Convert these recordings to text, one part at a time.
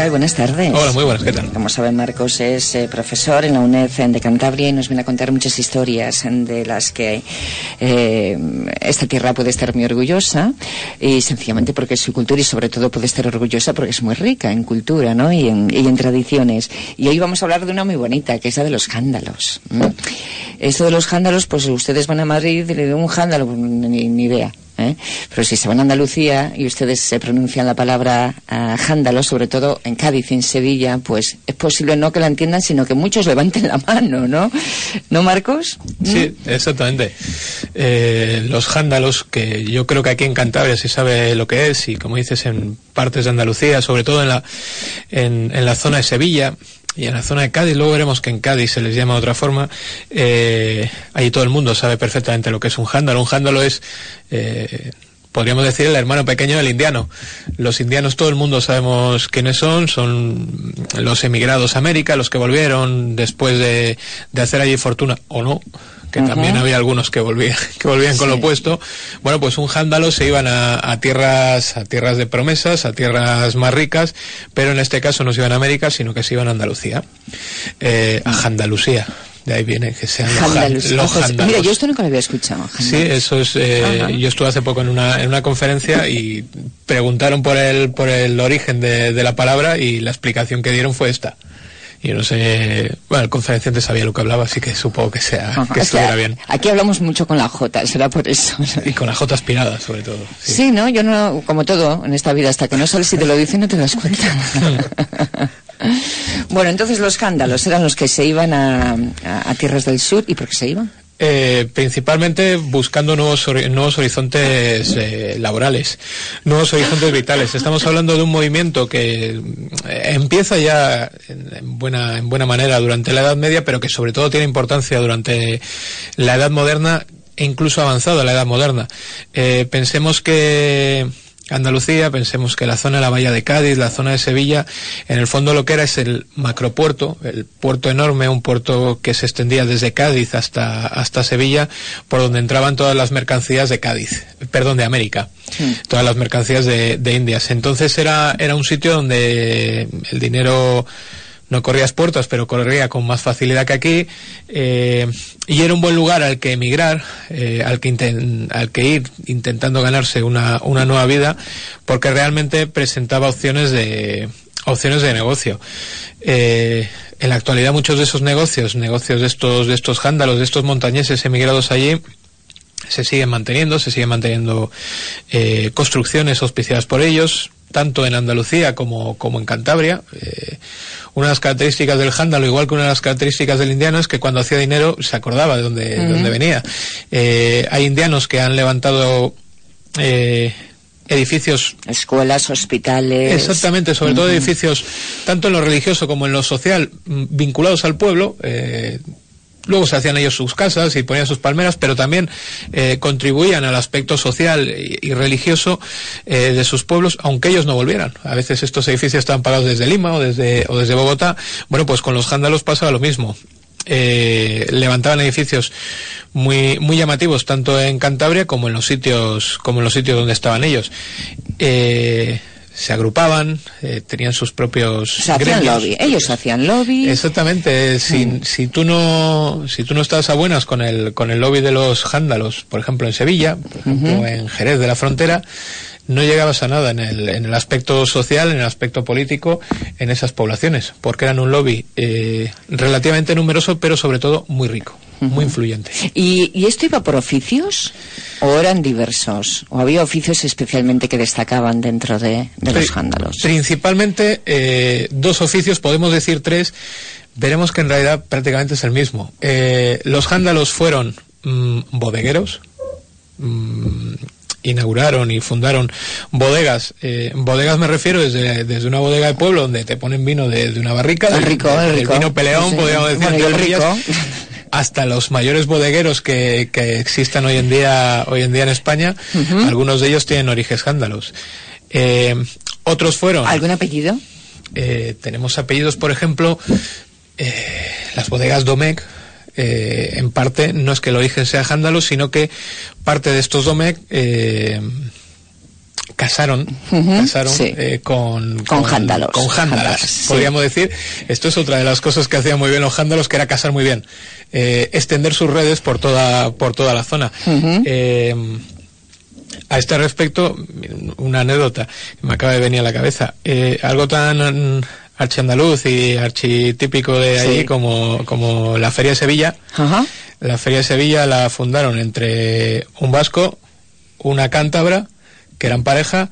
Tal? Buenas tardes. Hola, muy buenas, ¿qué tal? Como saben, Marcos es eh, profesor en la UNED de Cantabria y nos viene a contar muchas historias de las que eh, esta tierra puede estar muy orgullosa y sencillamente porque es su cultura y sobre todo puede estar orgullosa porque es muy rica en cultura ¿no? y, en, y en tradiciones. Y hoy vamos a hablar de una muy bonita, que es la de los jándalos. ¿m? Esto de los jándalos, pues ustedes van a Madrid y le de un jándalo, pues, ni, ni idea. ¿Eh? Pero si se van a Andalucía y ustedes se pronuncian la palabra jándalo, sobre todo en Cádiz y en Sevilla, pues es posible no que la entiendan, sino que muchos levanten la mano, ¿no? ¿No, Marcos? Sí, exactamente. Eh, los jándalos, que yo creo que aquí en Cantabria se sabe lo que es, y como dices, en partes de Andalucía, sobre todo en la, en, en la zona de Sevilla, y en la zona de Cádiz, luego veremos que en Cádiz se les llama de otra forma, eh, ahí todo el mundo sabe perfectamente lo que es un jándalo. Un jándalo es, eh, podríamos decir, el hermano pequeño del indiano. Los indianos, todo el mundo sabemos quiénes son, son los emigrados a América, los que volvieron después de, de hacer allí fortuna, o no, que también había algunos que volvían, que volvían con lo opuesto. Bueno, pues un jándalo se iban a, a tierras, a tierras de promesas, a tierras más ricas, pero en este caso no se iban a América, sino que se iban a Andalucía, eh, a Andalucía. De ahí viene que sean los, los Ojos. Mira, yo esto nunca lo había escuchado. Sí, eso es. eh, yo estuve hace poco en una, en una conferencia y preguntaron por el, por el origen de, de la palabra y la explicación que dieron fue esta. Y no sé, bueno, el conferenciante sabía lo que hablaba, así que supongo que sea, Ajá. que que estuviera bien. Aquí hablamos mucho con la J, será por eso. Y con la J aspirada, sobre todo. Sí. Sí. no, yo no, como todo en esta vida, hasta que no sales y te lo dicen, no te das cuenta. bueno, entonces los jándalos eran los que se iban a, a- a tierras del sur. ¿Y por qué se iban? Eh, principalmente buscando nuevos, nuevos horizontes eh, laborales, nuevos horizontes vitales. Estamos hablando de un movimiento que eh, empieza ya en, en buena, en buena manera durante la Edad Media, pero que sobre todo tiene importancia durante la Edad Moderna e incluso avanzado la Edad Moderna. Eh, pensemos que Andalucía, pensemos que la zona de la Bahía de Cádiz, la zona de Sevilla, en el fondo lo que era es el macropuerto, el puerto enorme, un puerto que se extendía desde Cádiz hasta, hasta Sevilla, por donde entraban todas las mercancías de Cádiz, perdón, de América, todas las mercancías de, de Indias. Entonces era, era un sitio donde el dinero no corría puertas, pero corría con más facilidad que aquí, eh, y era un buen lugar al que emigrar, eh, al, que al que ir intentando ganarse una, una nueva vida, porque realmente presentaba opciones de opciones de negocio. Eh, en la actualidad muchos de esos negocios, negocios de estos de estos jándalos, de estos montañeses emigrados allí, se siguen manteniendo, se siguen manteniendo construcciones auspiciadas por ellos, tanto en Andalucía como, como en Cantabria. Una de las características del jándalo, igual que una de las características del indiano, es que cuando hacía dinero se acordaba de dónde, de dónde venía. Eh, hay indianos que han levantado eh, edificios Escuelas, hospitales. Exactamente, sobre todo edificios, tanto en lo religioso como en lo social, mm, vinculados al pueblo. eh, luego se hacían ellos sus casas y ponían sus palmeras, pero también eh, contribuían al aspecto social y, religioso eh, de sus pueblos, aunque ellos no volvieran. A veces estos edificios estaban pagados desde Lima o desde, o desde Bogotá. Bueno, pues con los jándalos pasaba lo mismo. Eh, levantaban edificios muy muy llamativos tanto en Cantabria como en los sitios como en los sitios donde estaban ellos eh, se agrupaban eh, tenían sus propios Se hacían lobby. Ellos hacían lobby. Exactamente, si, Mm. si tú no si tú no estás a buenas con el con el lobby de los jándalos, por ejemplo en Sevilla, por ejemplo en Jerez de la Frontera, no llegabas a nada en el, en el aspecto social, en el aspecto político, en esas poblaciones, porque eran un lobby eh, relativamente numeroso, pero sobre todo muy rico, muy influyente. ¿Y, ¿Y, esto iba por oficios o eran diversos? ¿O había oficios especialmente que destacaban dentro de, de los jándalos? Principalmente eh, dos oficios, podemos decir tres, veremos que en realidad prácticamente es el mismo. Eh, los jándalos fueron mmm, bodegueros, mmm, inauguraron y fundaron bodegas. Eh, bodegas me refiero desde, desde una bodega de pueblo donde te ponen vino de, de una barrica, el rico, de, el rico. vino peleón, Sí. podríamos decir, Bueno, el rico. Hasta los mayores bodegueros que, que existan hoy en día hoy en día en España, algunos de ellos tienen orígenes jándalos. Eh, otros fueron ¿Algún apellido? eh, tenemos apellidos, por ejemplo, eh, las bodegas Domecq, eh, en parte no es que el origen sea jándalo, sino que parte de estos Domecq casaron, casaron sí. eh, con, Con jándalos. con jándalas, Jándalas, sí. podríamos decir. Esto es otra de las cosas que hacían muy bien los jándalos, que era casar muy bien, Eh, extender sus redes por toda por toda la zona. Eh, a este respecto, una anécdota que me acaba de venir a la cabeza. Eh, algo tan archiandaluz y architípico de Sí. allí como, como la Feria de Sevilla. La Feria de Sevilla la fundaron entre un vasco, una cántabra, que eran pareja,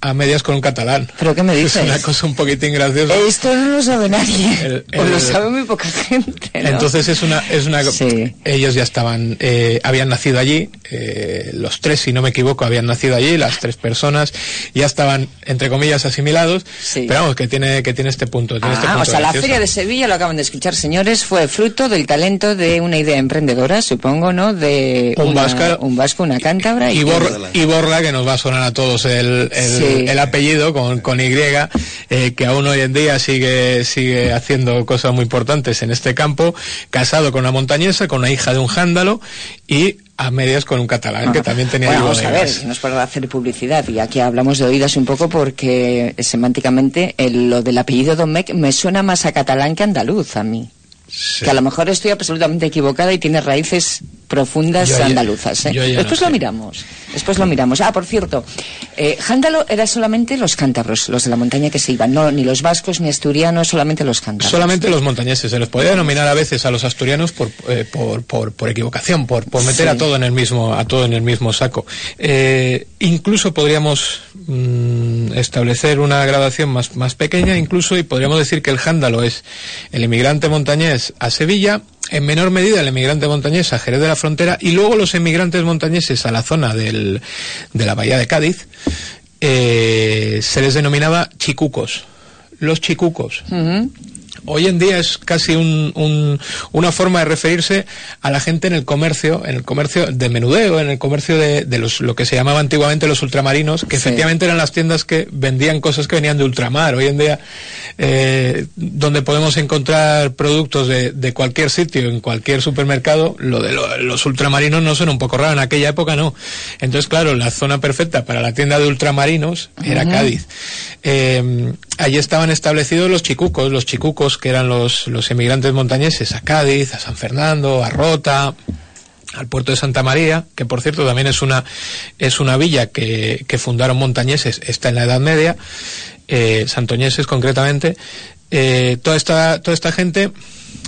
a medias con un catalán. ¿Pero qué me Es dices? una cosa un poquitín graciosa. Esto no lo sabe nadie. El- o lo el- sabe muy poca gente. ¿no? Entonces es una, es una, Sí. ellos ya estaban, eh, habían nacido allí, eh, los tres, si no me equivoco, habían nacido allí, las tres personas ya estaban, entre comillas, asimilados, Sí. pero vamos, que tiene, que tiene este punto. Tiene este Ah, o punto sea, la. Feria de Sevilla, lo acaban de escuchar, señores, fue fruto del talento de una idea emprendedora, supongo, ¿no? De Un una- vasco- un vasco, una cántabra y, y, Borra, y Borla, que nos va a sonar a todos el, el, Sí. El apellido con, con Y, eh, que aún hoy en día sigue, sigue haciendo cosas muy importantes en este campo, casado con una montañesa, con una hija de un jándalo y a medias con un catalán, que también tenía Bueno, vamos a ver, si nos para hacer publicidad, y aquí hablamos de oídas un poco porque eh, semánticamente el- lo del apellido Domecq me suena más a catalán que andaluz a mí. Sí. Que a lo mejor estoy absolutamente equivocada y tiene raíces profundas Yo andaluzas. ¿eh? yo ya no Después lo sé. miramos. Después lo miramos. Ah, por cierto, eh, Jándalo era solamente los cántabros, los de la montaña que se iban, no ni los vascos ni asturianos, solamente los cántabros. Solamente los montañeses. Se les podía denominar a veces a los asturianos por, eh, por, por, por equivocación, por, por meter Sí. a todo en el mismo, a todo en el mismo saco. Eh, incluso podríamos mm, establecer una gradación más, más pequeña, incluso, y podríamos decir que el jándalo es el inmigrante montañés a Sevilla, en menor medida el inmigrante montañés a Jerez de la Frontera, y luego los inmigrantes montañeses a la zona del, de la bahía de Cádiz, eh, se les denominaba chicucos. Los chicucos. Hoy en día es casi un- un- una forma de referirse a la gente en el comercio, en el comercio de menudeo, en el comercio de, de los, lo que se llamaba antiguamente los ultramarinos, que Sí. efectivamente eran las tiendas que vendían cosas que venían de ultramar. Hoy en día, eh, donde podemos encontrar productos de, de cualquier sitio, en cualquier supermercado, lo de lo- los ultramarinos no suena un poco raro, en aquella época no. Entonces, claro, la zona perfecta para la tienda de ultramarinos era Cádiz. Eh, allí estaban establecidos los chicucos, los chicucos que eran los, los emigrantes montañeses a Cádiz, a San Fernando, a Rota, al puerto de Santa María, que por cierto también es una, es una villa que, que fundaron montañeses, está en la Edad Media, eh, santoñeses concretamente. Eh, toda, esta, toda esta gente,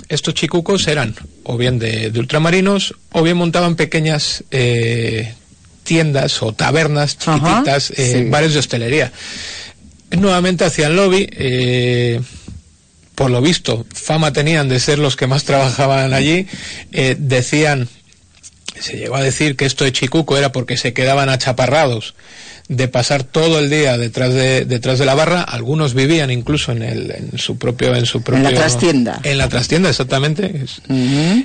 estos chicucos eran o bien de, de ultramarinos o bien montaban pequeñas eh, tiendas o tabernas Ajá, chiquititas, eh, sí. bares de hostelería. Nuevamente hacían lobby. eh, por lo visto, fama tenían de ser los que más trabajaban allí. eh, decían, se llegó a decir que esto de Chicuco era porque se quedaban achaparrados de pasar todo el día detrás de detrás de la barra. Algunos vivían incluso en el en su propio en su propio la trastienda. En la trastienda, exactamente.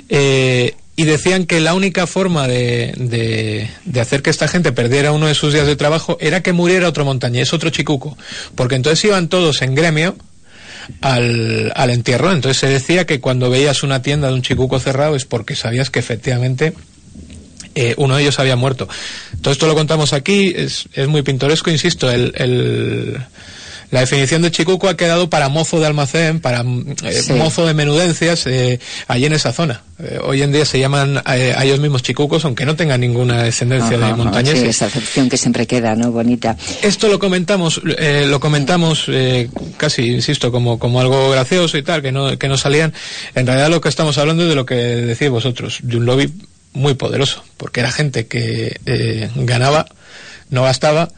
Eh, y decían que la única forma de, de, hacer que esta gente perdiera uno de sus días de trabajo era que muriera otro montañés, otro chicuco. Porque entonces iban todos en gremio al, al entierro. Entonces se decía que cuando veías una tienda de un chicuco cerrado es porque sabías que efectivamente eh, uno de ellos había muerto. Todo esto lo contamos aquí, es, es muy pintoresco, insisto, el, La definición de chicuco ha quedado para mozo de almacén, para eh, mozo de menudencias eh, allí en esa zona. Eh, hoy en día se llaman a ellos mismos chicucos, aunque no tengan ninguna descendencia de montañeses. Sí, esa acepción que siempre queda, ¿no? Bonita. Esto lo comentamos, lo comentamos casi, insisto, como, como algo gracioso y tal, que no, que no salían. En realidad lo que estamos hablando es de lo que decís vosotros, de un lobby muy poderoso, porque era gente que ganaba, no gastaba,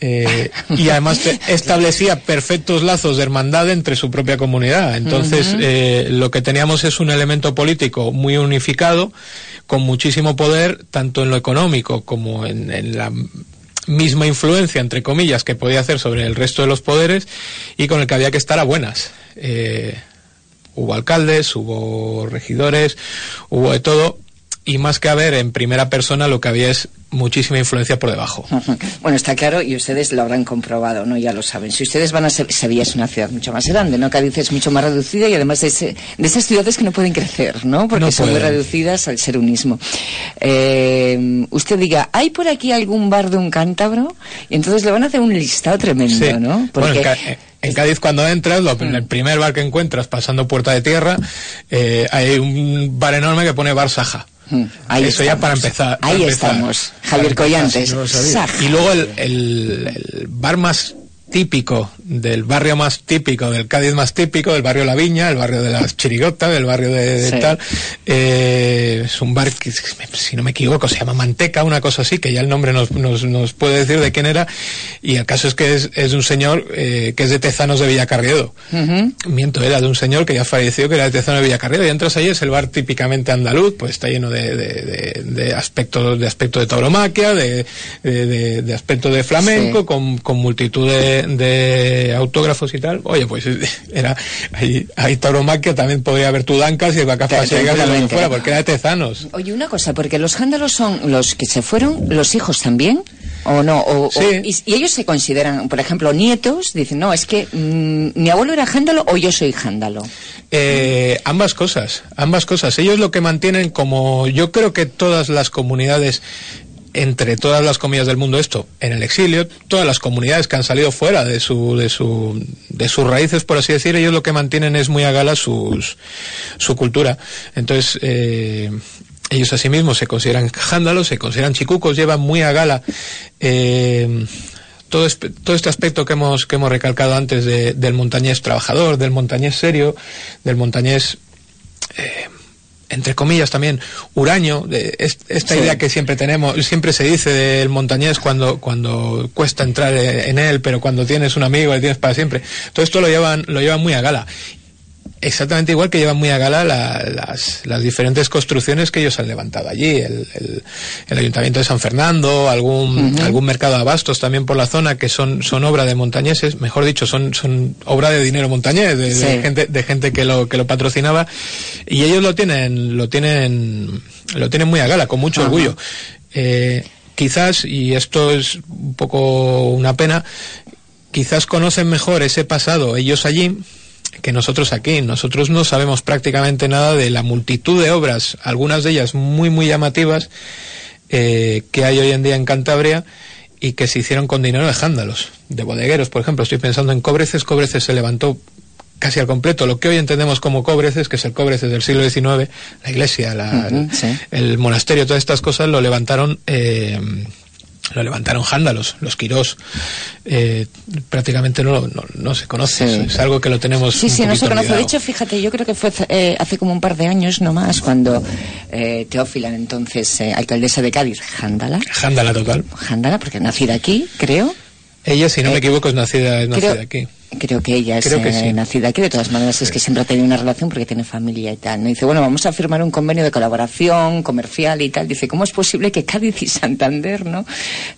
eh, y además establecía perfectos lazos de hermandad entre su propia comunidad. Entonces, eh, lo que teníamos es un elemento político muy unificado, con muchísimo poder, tanto en lo económico como en, la misma influencia, entre comillas, que podía hacer sobre el resto de los poderes y con el que había que estar a buenas. Eh, hubo alcaldes, hubo regidores, hubo de todo, y más que haber en primera persona lo que había es muchísima influencia por debajo. Bueno, está claro y ustedes lo habrán comprobado, ¿no? Ya lo saben. Si ustedes van a ser, Sevilla es una ciudad mucho más grande, ¿no? Cádiz es mucho más reducida y además de, de esas ciudades que no pueden crecer, ¿no? Porque son muy reducidas al ser unismo. Eh, usted diga, ¿hay por aquí algún bar de un cántabro? Y entonces le van a hacer un listado tremendo, ¿no? Porque en, Cádiz cuando entras, lo, el primer bar que encuentras pasando Puerta de Tierra, eh, hay un bar enorme que pone Bar Saja. Mm. Ahí Eso ya para empezar. Ahí estamos. Javier Collantes. y luego el, el, bar más típico, del barrio más típico, del Cádiz más típico, del barrio La Viña, el barrio de las Chirigotas, del barrio de, tal. Eh, es un bar que, si no me equivoco, se llama Manteca, una cosa así, que ya el nombre nos, nos, nos puede decir de quién era. Y el caso es que es, es un señor eh, que es de Tezanos de Villacarriedo. Miento, era de un señor que ya falleció, que era de Tezanos de Villacarriedo. Y entras ahí, es el bar típicamente andaluz, pues está lleno de, de, de, aspectos de aspecto de tauromaquia, de, de, aspecto de flamenco, con, con multitud de de, autógrafos y tal, oye, pues era ahí, ahí tauromaquia también podría haber tudancas y vacas pasiegas y fuera, porque era de tezanos. Oye, una cosa, porque los jándalos son los que se fueron, los hijos también. ¿O no? O, y, ellos se consideran, por ejemplo, nietos, dicen, no, es que mm, mi abuelo era jándalo o yo soy jándalo. Eh, ambas cosas, ambas cosas. Ellos lo que mantienen como yo creo que todas las comunidades entre todas las comunidades del mundo esto en el exilio, todas las comunidades que han salido fuera de su, de su, de sus raíces, por así decir, ellos lo que mantienen es muy a gala sus, su cultura. Entonces, eh, ellos asimismos se consideran jándalos, se consideran chicucos, llevan muy a gala eh, todo, todo este aspecto que hemos, que hemos recalcado antes de, del montañés trabajador, del montañés serio, del montañés eh, entre comillas también huraño de esta idea que siempre tenemos siempre se dice del montañés cuando cuando cuesta entrar en él pero cuando tienes un amigo le tienes para siempre. Todo esto lo llevan lo llevan muy a gala exactamente igual que llevan muy a gala las, las, diferentes construcciones que ellos han levantado allí, el, el, Ayuntamiento de San Fernando, algún, algún mercado de abastos también por la zona, que son, son obra de montañeses, mejor dicho, son, son obra de dinero montañés, de, gente, de gente que lo, que lo patrocinaba, y ellos lo tienen, lo tienen, lo tienen muy a gala, con mucho orgullo. Eh, quizás, y esto es un poco una pena, quizás conocen mejor ese pasado ellos allí, que nosotros aquí. Nosotros no sabemos prácticamente nada de la multitud de obras, algunas de ellas muy, muy llamativas, eh, que hay hoy en día en Cantabria y que se hicieron con dinero de jándalos, de bodegueros, por ejemplo. Estoy pensando en Cobreces. Cobreces se levantó casi al completo lo que hoy entendemos como Cobreces, que es el Cobreces del siglo XIX, la iglesia, el, monasterio, todas estas cosas lo levantaron eh, lo levantaron jándalos, los Quirós. Eh, prácticamente no, no, se conoce, es algo que lo tenemos. Sí, sí, no se conoce. De hecho, fíjate, yo creo que fue eh, hace como un par de años nomás cuando eh, Teófila, entonces eh, alcaldesa de Cádiz, jándala. Jándala total. Jándala, porque nacida aquí, creo. Ella, si no me equivoco, es nacida, es nacida aquí. Creo que ella es eh, nacida aquí, de todas maneras es que siempre ha tenido una relación porque tiene familia y tal. ¿no? Dice, bueno, vamos a firmar un convenio de colaboración comercial y tal. Dice, ¿cómo es posible que Cádiz y Santander no,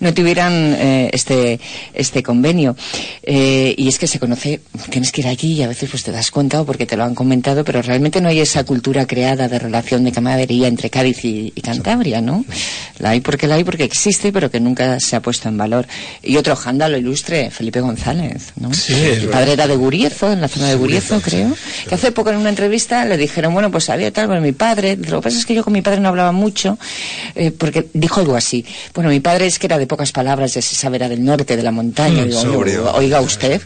no tuvieran eh, este, este convenio? Eh, y es que se conoce, tienes que ir allí y a veces pues te das cuenta porque te lo han comentado, pero realmente no hay esa cultura creada de relación de camaradería entre Cádiz y, Cantabria, ¿no? La hay porque la hay porque existe, pero que nunca se ha puesto en valor. Y otro lo ilustre, Felipe González, ¿no? Sí, mi padre era de Guriezo, en la zona de Guriezo, creo. Que hace poco en una entrevista le dijeron, bueno, pues había tal, bueno, mi padre. Lo que pasa es que yo con mi padre no hablaba mucho, eh, porque dijo algo así. Bueno, mi padre es que era de pocas palabras, de esa era del norte, de la montaña. Mm, Digo, oiga usted,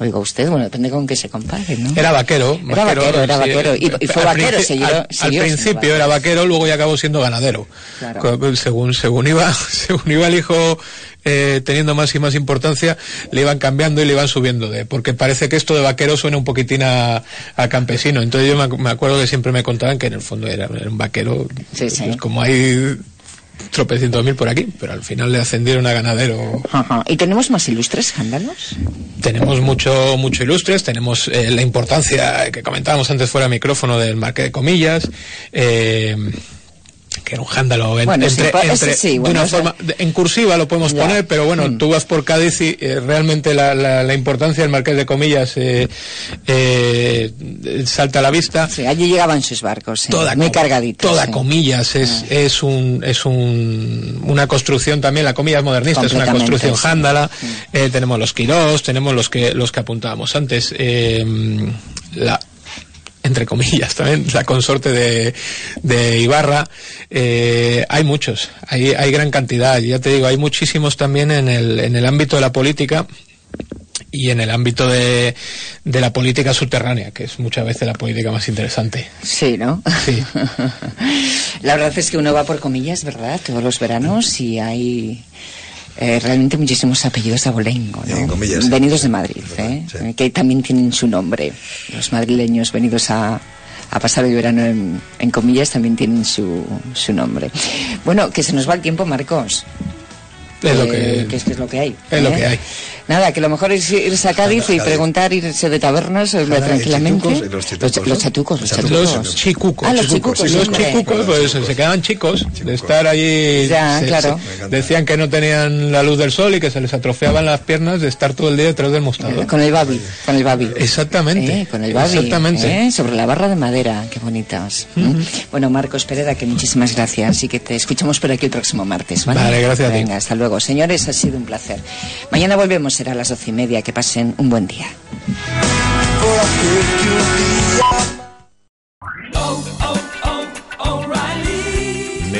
Oiga usted, bueno, depende con qué se compare, ¿no? Era vaquero. Era vaquero, era vaquero. Y, y fue al vaquero, siguió, al, siguió al siendo principio era vaquero, luego ya acabó siendo ganadero. Claro. Según, según iba, según iba el hijo eh, teniendo más y más importancia, le iban cambiando y le iban subiendo de, porque parece que esto de vaquero suena un poquitín a, a campesino. Entonces yo me, ac- me acuerdo que siempre me contaban que en el fondo era, era un vaquero, Sí, sí. pues como hay tropecientos mil por aquí, pero al final le ascendieron a ganadero Ajá. ¿Y tenemos más ilustres escándalos? tenemos mucho, mucho ilustres, tenemos eh, la importancia que comentábamos antes fuera de micrófono del marque de comillas, eh, que era un jándalo en, Bueno, sí, entre, ese entre- sí, de bueno, una o sea- forma, de- en cursiva lo podemos Ya. poner, pero bueno, Mm. tú vas por Cádiz y eh, realmente la, la, la importancia del marqués de comillas eh, eh, salta a la vista Sí, allí llegaban sus barcos, sí, toda muy cargaditos. toda sí. comillas es, Ah. es un es un una construcción también la comillas modernista es una construcción sí. jándala eh, tenemos los quirós tenemos los que los que apuntábamos antes la entre comillas también la consorte de, de Ibarra eh, hay muchos hay hay gran cantidad ya te digo hay muchísimos también en el en el ámbito de la política y en el ámbito de, de la política subterránea, que es muchas veces la política más interesante. Sí, ¿no? Sí. La verdad es que uno va por comillas, ¿verdad? Todos los veranos y hay eh, realmente muchísimos apellidos de abolengo, ¿no? En comillas, sí. Venidos de Madrid, ¿eh? Sí. Que también tienen su nombre. Los madrileños venidos a, a pasar el verano en, en comillas también tienen su, su nombre. Bueno, que se nos va el tiempo, Marcos. Es lo Eh, que- es, que es lo que hay. es lo ¿eh? que hay. Nada, que lo mejor es irse a Cádiz y preguntar, irse de tabernas eh, tranquilamente. chitucos los chitucos, Los, ¿no? los chatucos, los chatucos. Los chicucos. Ah, los chicucos, Los chicucos, pues se quedaban chicos de estar allí. Ya, se- claro. se- decían que no tenían la luz del sol y que se les atrofiaban las piernas de estar todo el día detrás del mostrador. Con el babi, con el babi. Exactamente. Eh, con el babi. Exactamente. eh, sobre la barra de madera, qué bonitas. ¿Mm? Bueno, Marcos Pereda, que muchísimas gracias y que te escuchamos por aquí el próximo martes. Vale, Vale, gracias a ti. Venga, hasta luego. Señores, ha sido un placer. Mañana volvemos, será a las doce y media. Que pasen un buen día.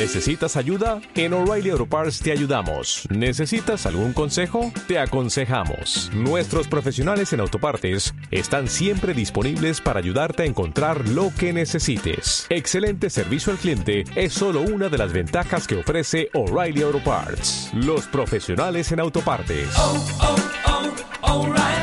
¿Necesitas ayuda? En O'Reilly Auto Parts te ayudamos. ¿Necesitas algún consejo? Te aconsejamos. Nuestros profesionales en autopartes están siempre disponibles para ayudarte a encontrar lo que necesites. Excelente servicio al cliente es solo una de las ventajas que ofrece O'Reilly Auto Parts. Los profesionales en autopartes. O'Reilly